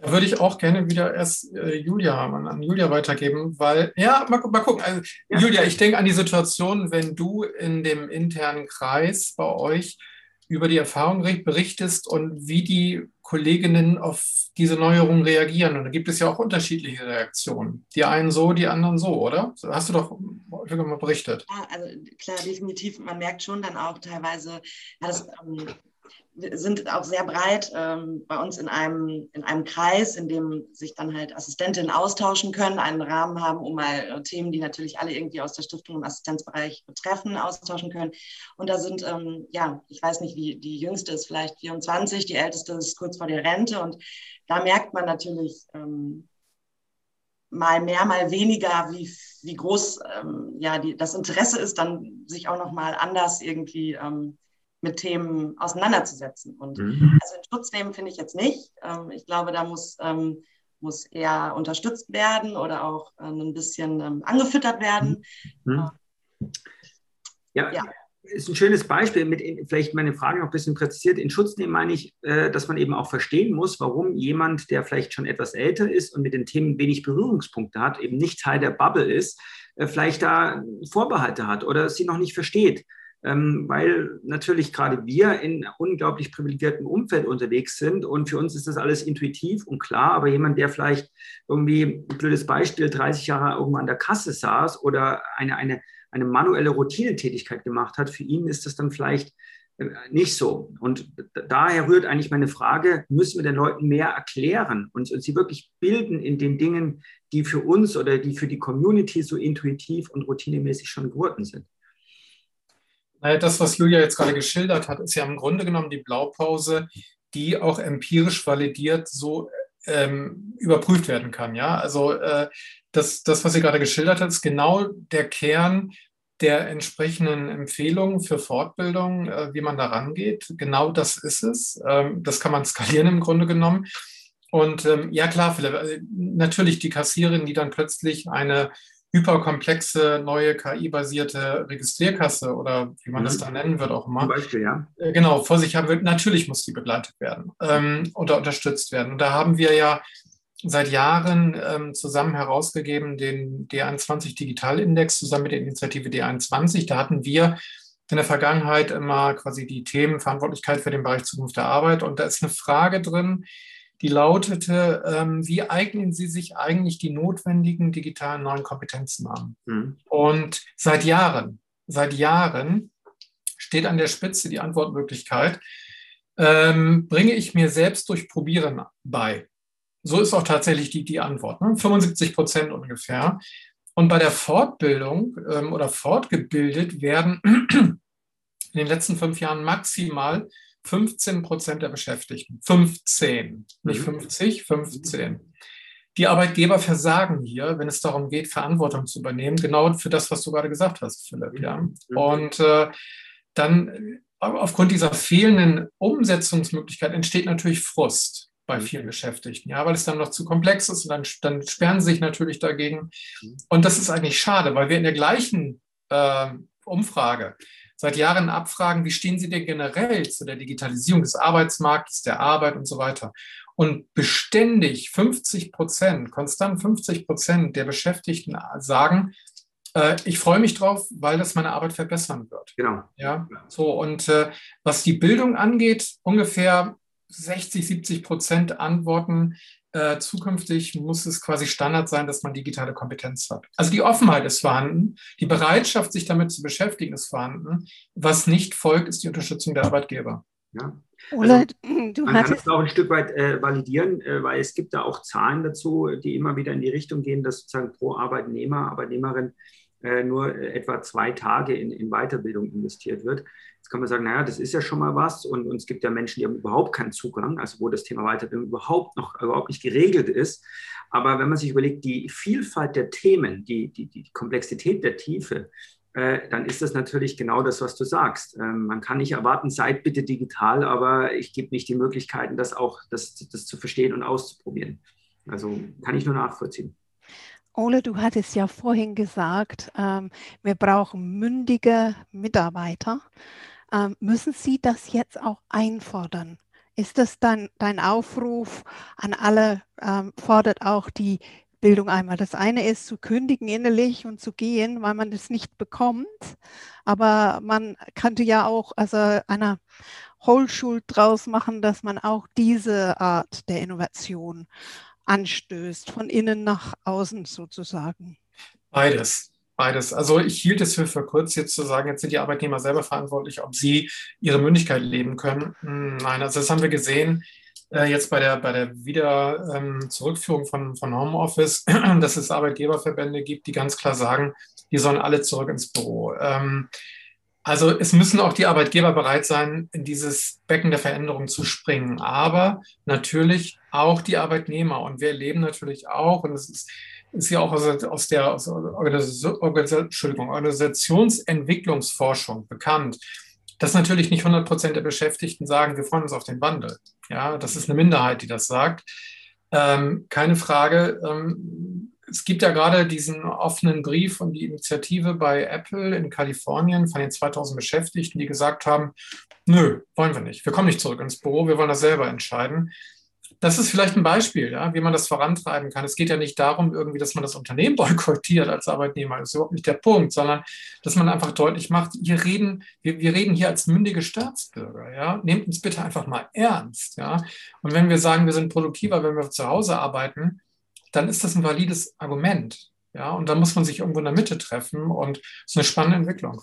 Da würde ich auch gerne wieder erst äh, Julia an Julia weitergeben, weil, ja, mal, mal gucken. Also, ja. Julia, ich denke an die Situation, wenn du in dem internen Kreis bei euch über die Erfahrung berichtest und wie die Kolleginnen auf diese Neuerungen reagieren. Und da gibt es ja auch unterschiedliche Reaktionen. Die einen so, die anderen so, oder? Hast du doch mal berichtet. Ja, also klar, definitiv. Man merkt schon dann auch teilweise, ja, das, ähm, sind auch sehr breit ähm, bei uns in einem, in einem Kreis, in dem sich dann halt Assistentinnen austauschen können, einen Rahmen haben, um mal äh, Themen, die natürlich alle irgendwie aus der Stiftung im Assistenzbereich betreffen, austauschen können. Und da sind, ähm, ja, ich weiß nicht, wie die jüngste ist vielleicht 24, die älteste ist kurz vor der Rente. Und da merkt man natürlich ähm, mal mehr, mal weniger, wie, wie groß ähm, ja, die, das Interesse ist, dann sich auch noch mal anders irgendwie ähm, mit Themen auseinanderzusetzen. Und mhm. also in Schutz nehmen finde ich jetzt nicht. Ähm, ich glaube, da muss, ähm, muss eher unterstützt werden oder auch äh, ein bisschen ähm, angefüttert werden. Mhm. Ja, ja, ist ein schönes Beispiel. Mit, vielleicht meine Frage noch ein bisschen präzisiert. In Schutz nehmen meine ich, äh, dass man eben auch verstehen muss, warum jemand, der vielleicht schon etwas älter ist und mit den Themen wenig Berührungspunkte hat, eben nicht Teil der Bubble ist, äh, vielleicht da Vorbehalte hat oder sie noch nicht versteht ähm, weil natürlich gerade wir in unglaublich privilegiertem Umfeld unterwegs sind und für uns ist das alles intuitiv und klar, aber jemand, der vielleicht irgendwie, ein blödes Beispiel, 30 Jahre irgendwo an der Kasse saß oder eine, eine, eine manuelle Routinetätigkeit gemacht hat, für ihn ist das dann vielleicht äh, nicht so. Und daher rührt eigentlich meine Frage, müssen wir den Leuten mehr erklären und, und, sie wirklich bilden in den Dingen, die für uns oder die für die Community so intuitiv und routinemäßig schon geworden sind? Naja, das, was Julia jetzt gerade geschildert hat, ist ja im Grunde genommen die Blaupause, die auch empirisch validiert so ähm, überprüft werden kann. Ja, also äh, das, das, was sie gerade geschildert hat, ist genau der Kern der entsprechenden Empfehlungen für Fortbildung, äh, wie man da rangeht. Genau das ist es. Ähm, das kann man skalieren im Grunde genommen. Und ähm, ja, klar, Philipp, äh, natürlich die Kassierin, die dann plötzlich eine hyperkomplexe neue KI-basierte Registrierkasse oder wie man mhm. das da nennen wird auch immer. Zum Beispiel, ja. Äh, genau, vor sich haben will. Natürlich muss die begleitet werden ähm, oder unterstützt werden. Und da haben wir ja seit Jahren ähm, zusammen herausgegeben den D21 Digitalindex zusammen mit der Initiative D21. Da hatten wir in der Vergangenheit immer quasi die Themen Verantwortlichkeit für den Bereich Zukunft der Arbeit. Und da ist eine Frage drin, die lautete, ähm, wie eignen Sie sich eigentlich die notwendigen digitalen neuen Kompetenzen an? Mhm. Und seit Jahren, seit Jahren steht an der Spitze die Antwortmöglichkeit, ähm, bringe ich mir selbst durch Probieren bei. So ist auch tatsächlich die, die Antwort, ne? 75 Prozent ungefähr. Und bei der Fortbildung ähm, oder fortgebildet werden in den letzten fünf Jahren maximal 15 Prozent der Beschäftigten. 15, nicht 50, mhm. 15. Die Arbeitgeber versagen hier, wenn es darum geht, Verantwortung zu übernehmen, genau für das, was du gerade gesagt hast, Philipp. Ja. Mhm. Und äh, dann äh, aufgrund dieser fehlenden Umsetzungsmöglichkeit entsteht natürlich Frust bei mhm. vielen Beschäftigten, ja, weil es dann noch zu komplex ist und dann, dann sperren sie sich natürlich dagegen. Und das ist eigentlich schade, weil wir in der gleichen äh, Umfrage seit Jahren abfragen, wie stehen Sie denn generell zu der Digitalisierung des Arbeitsmarktes, der Arbeit und so weiter. Und beständig 50 Prozent, konstant 50 Prozent der Beschäftigten sagen, äh, ich freue mich drauf, weil das meine Arbeit verbessern wird. Genau. Ja, so und äh, was die Bildung angeht, ungefähr 60, 70 Prozent antworten, äh, zukünftig muss es quasi Standard sein, dass man digitale Kompetenz hat. Also die Offenheit ist vorhanden, die Bereitschaft, sich damit zu beschäftigen, ist vorhanden. Was nicht folgt, ist die Unterstützung der Arbeitgeber. Ja. Also, du man kann es auch ein Stück weit äh, validieren, äh, weil es gibt da auch Zahlen dazu, die immer wieder in die Richtung gehen, dass sozusagen pro Arbeitnehmer, Arbeitnehmerin äh, nur etwa zwei Tage in, in Weiterbildung investiert wird. Jetzt kann man sagen, naja, das ist ja schon mal was und, und es gibt ja Menschen, die haben überhaupt keinen Zugang, also wo das Thema Weiterbildung überhaupt noch überhaupt nicht geregelt ist. Aber wenn man sich überlegt, die Vielfalt der Themen, die, die, die Komplexität der Tiefe, äh, dann ist das natürlich genau das, was du sagst. Ähm, man kann nicht erwarten, seid bitte digital, aber ich gebe nicht die Möglichkeiten, das auch das, das zu verstehen und auszuprobieren. Also kann ich nur nachvollziehen. Ole, du hattest ja vorhin gesagt, ähm, wir brauchen mündige Mitarbeiter. Ähm, müssen Sie das jetzt auch einfordern? Ist das dann dein Aufruf an alle, ähm, fordert auch die Bildung einmal. Das eine ist zu kündigen innerlich und zu gehen, weil man das nicht bekommt. Aber man könnte ja auch also einer Hohlschuld draus machen, dass man auch diese Art der Innovation anstößt, von innen nach außen sozusagen? Beides. Beides. Also ich hielt es für verkürzt, jetzt zu sagen, jetzt sind die Arbeitnehmer selber verantwortlich, ob sie ihre Mündigkeit leben können. Hm, nein, also das haben wir gesehen äh, jetzt bei der, bei der Wiederzurückführung ähm, von, von Homeoffice, dass es Arbeitgeberverbände gibt, die ganz klar sagen, die sollen alle zurück ins Büro. Ähm, also es müssen auch die Arbeitgeber bereit sein, in dieses Becken der Veränderung zu springen, aber natürlich auch die Arbeitnehmer. Und wir erleben natürlich auch, und es ist, ist ja auch aus, der aus Organisationsentwicklungsforschung bekannt, dass natürlich nicht 100 Prozent der Beschäftigten sagen, wir freuen uns auf den Wandel. Ja, das ist eine Minderheit, die das sagt. Ähm, keine Frage. Ähm, es gibt ja gerade diesen offenen Brief und die Initiative bei Apple in Kalifornien von den 2000 Beschäftigten, die gesagt haben, nö, wollen wir nicht. Wir kommen nicht zurück ins Büro, wir wollen das selber entscheiden. Das ist vielleicht ein Beispiel, ja, wie man das vorantreiben kann. Es geht ja nicht darum, irgendwie, dass man das Unternehmen boykottiert als Arbeitnehmer. Das ist überhaupt nicht der Punkt, sondern dass man einfach deutlich macht, wir reden, wir, wir reden hier als mündige Staatsbürger. Ja. Nehmt uns bitte einfach mal ernst. Ja. Und wenn wir sagen, wir sind produktiver, wenn wir zu Hause arbeiten, dann ist das ein valides Argument. Ja, und da muss man sich irgendwo in der Mitte treffen und es ist eine spannende Entwicklung.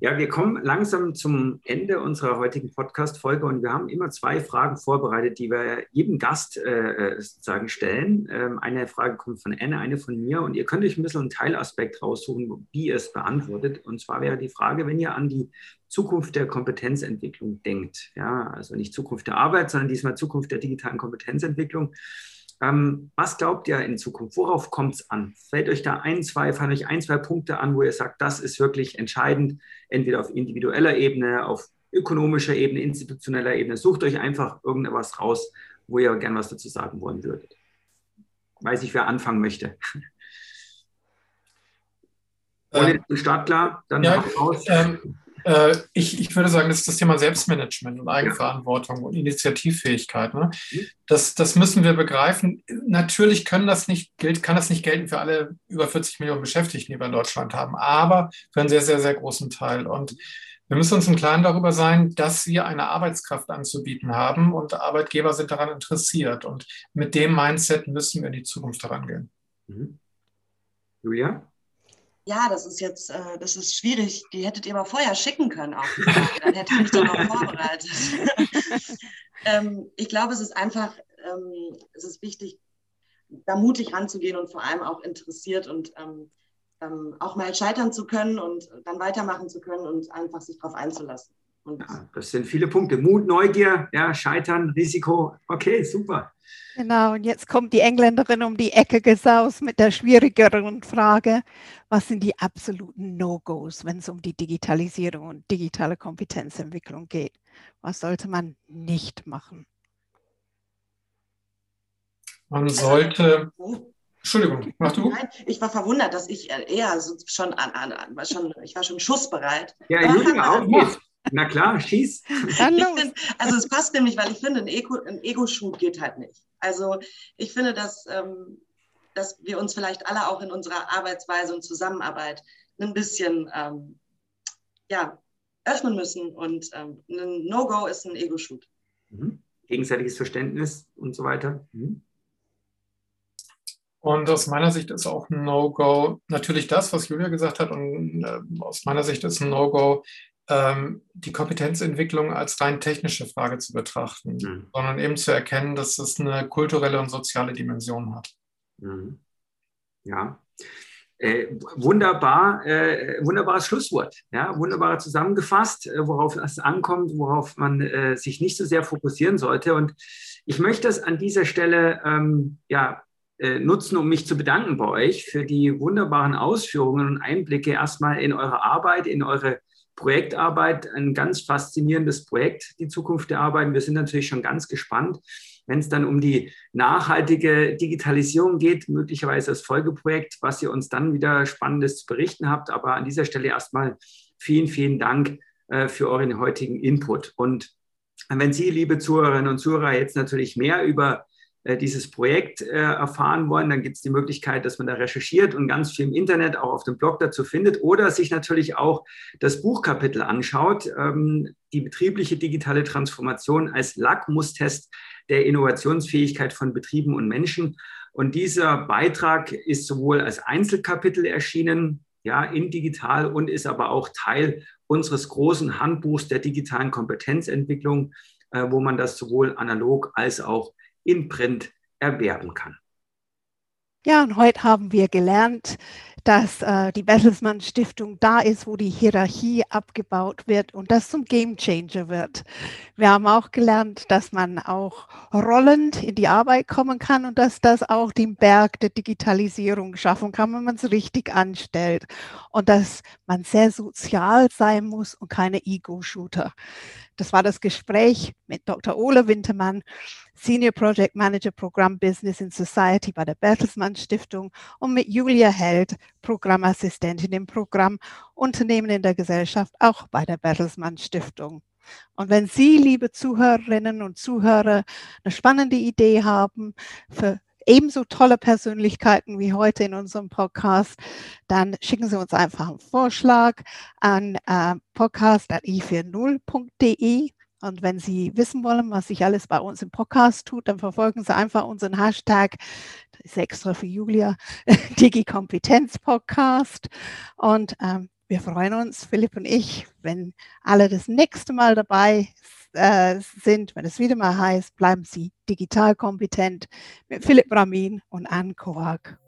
Ja, wir kommen langsam zum Ende unserer heutigen Podcast-Folge und wir haben immer zwei Fragen vorbereitet, die wir jedem Gast äh, äh, sozusagen stellen. Ähm, eine Frage kommt von Anne, eine von mir und ihr könnt euch ein bisschen einen Teilaspekt raussuchen, wie ihr es beantwortet. Und zwar wäre die Frage, wenn ihr an die Zukunft der Kompetenzentwicklung denkt, ja, also nicht Zukunft der Arbeit, sondern diesmal Zukunft der digitalen Kompetenzentwicklung, ähm, was glaubt ihr in Zukunft? Worauf kommt es an? Fällt euch da ein, zwei, fallen euch ein, zwei Punkte an, wo ihr sagt, das ist wirklich entscheidend, entweder auf individueller Ebene, auf ökonomischer Ebene, institutioneller Ebene. Sucht euch einfach irgendetwas raus, wo ihr gern was dazu sagen wollen würdet. Weiß ich, wer anfangen möchte. Ähm, Start klar, dann ja, raus. Ähm, äh, ich, ich würde sagen, das ist das Thema Selbstmanagement und Eigenverantwortung und Initiativfähigkeit. Ne? Mhm. Das, das müssen wir begreifen. Natürlich können das nicht, gilt, kann das nicht gelten für alle über 40 Millionen Beschäftigten, die wir in Deutschland haben, aber für einen sehr, sehr, sehr großen Teil. Und wir müssen uns im Klaren darüber sein, dass wir eine Arbeitskraft anzubieten haben und Arbeitgeber sind daran interessiert. Und mit dem Mindset müssen wir in die Zukunft herangehen. Mhm. Julia? Ja, das ist jetzt, äh, das ist schwierig, die hättet ihr mal vorher schicken können auch. Dann hätte ich mich darauf vorbereitet. ähm, ich glaube, es ist einfach, ähm, es ist wichtig, da mutig ranzugehen und vor allem auch interessiert und ähm, ähm auch mal scheitern zu können und dann weitermachen zu können und einfach sich darauf einzulassen. Ja, das sind viele Punkte. Mut, Neugier, ja, Scheitern, Risiko. Okay, super. Genau, und jetzt kommt die Engländerin um die Ecke gesaust mit der schwierigeren Frage, was sind die absoluten No-Gos, wenn es um die Digitalisierung und digitale Kompetenzentwicklung geht? Was sollte man nicht machen? Man sollte. Entschuldigung, mach du. Nein, ich war verwundert, dass ich eher schon an, an, an schon, ich war schon schussbereit. Ja, Julia auch nicht. Na klar, schieß. Find, also es passt nämlich, weil ich finde, ein, Ego, Ego-Shoot geht halt nicht. Also ich finde, dass, ähm, dass wir uns vielleicht alle auch in unserer Arbeitsweise und Zusammenarbeit ein bisschen ähm, ja, öffnen müssen. Und ähm, ein No-Go ist ein Ego-Shoot. Mhm. Gegenseitiges Verständnis und so weiter. Mhm. Und aus meiner Sicht ist auch ein No-Go natürlich das, was Julia gesagt hat. Und äh, aus meiner Sicht ist ein No-Go ähm, die Kompetenzentwicklung als rein technische Frage zu betrachten, mhm. sondern eben zu erkennen, dass es eine kulturelle und soziale Dimension hat. Mhm. Ja. äh, wunderbar, äh, wunderbares Schlusswort, ja, wunderbar zusammengefasst, äh, worauf es ankommt, worauf man äh, sich nicht so sehr fokussieren sollte. Und ich möchte es an dieser Stelle ähm, ja, äh, nutzen, um mich zu bedanken bei euch für die wunderbaren Ausführungen und Einblicke erstmal in eure Arbeit, in eure Projektarbeit. Ein ganz faszinierendes Projekt, die Zukunft der Arbeit. Wir sind natürlich schon ganz gespannt wenn es dann um die nachhaltige Digitalisierung geht, möglicherweise das Folgeprojekt, was ihr uns dann wieder Spannendes zu berichten habt. Aber an dieser Stelle erstmal vielen, vielen Dank äh, für euren heutigen Input. Und wenn Sie, liebe Zuhörerinnen und Zuhörer, jetzt natürlich mehr über dieses Projekt äh, erfahren wollen, dann gibt es die Möglichkeit, dass man da recherchiert und ganz viel im Internet auch auf dem Blog dazu findet oder sich natürlich auch das Buchkapitel anschaut, ähm, die betriebliche digitale Transformation als Lackmustest der Innovationsfähigkeit von Betrieben und Menschen. Und dieser Beitrag ist sowohl als Einzelkapitel erschienen, ja, in digital und ist aber auch Teil unseres großen Handbuchs der digitalen Kompetenzentwicklung, äh, wo man das sowohl analog als auch in Print erwerben kann. Ja, und heute haben wir gelernt, dass äh, die Bertelsmann Stiftung da ist, wo die Hierarchie abgebaut wird und das zum Gamechanger wird. Wir haben auch gelernt, dass man auch rollend in die Arbeit kommen kann und dass das auch den Berg der Digitalisierung schaffen kann, wenn man es richtig anstellt. Und dass man sehr sozial sein muss und keine Ego-Shooter. Das war das Gespräch mit Dr. Ole Wintermann, Senior Project Manager Programm Business in Society bei der Bertelsmann Stiftung und mit Julia Held, Programmassistentin im Programm Unternehmen in der Gesellschaft, auch bei der Bertelsmann Stiftung. Und wenn Sie, liebe Zuhörerinnen und Zuhörer, eine spannende Idee haben für ebenso tolle Persönlichkeiten wie heute in unserem Podcast, dann schicken Sie uns einfach einen Vorschlag an äh, podcast.i40.de. Und wenn Sie wissen wollen, was sich alles bei uns im Podcast tut, dann verfolgen Sie einfach unseren Hashtag, das ist extra für Julia, Digi-Kompetenz Podcast. Und ähm, wir freuen uns, Philipp und ich, wenn alle das nächste Mal dabei äh, sind, wenn es wieder mal heißt, bleiben Sie digital kompetent mit Philipp Ramin und Anne Korak.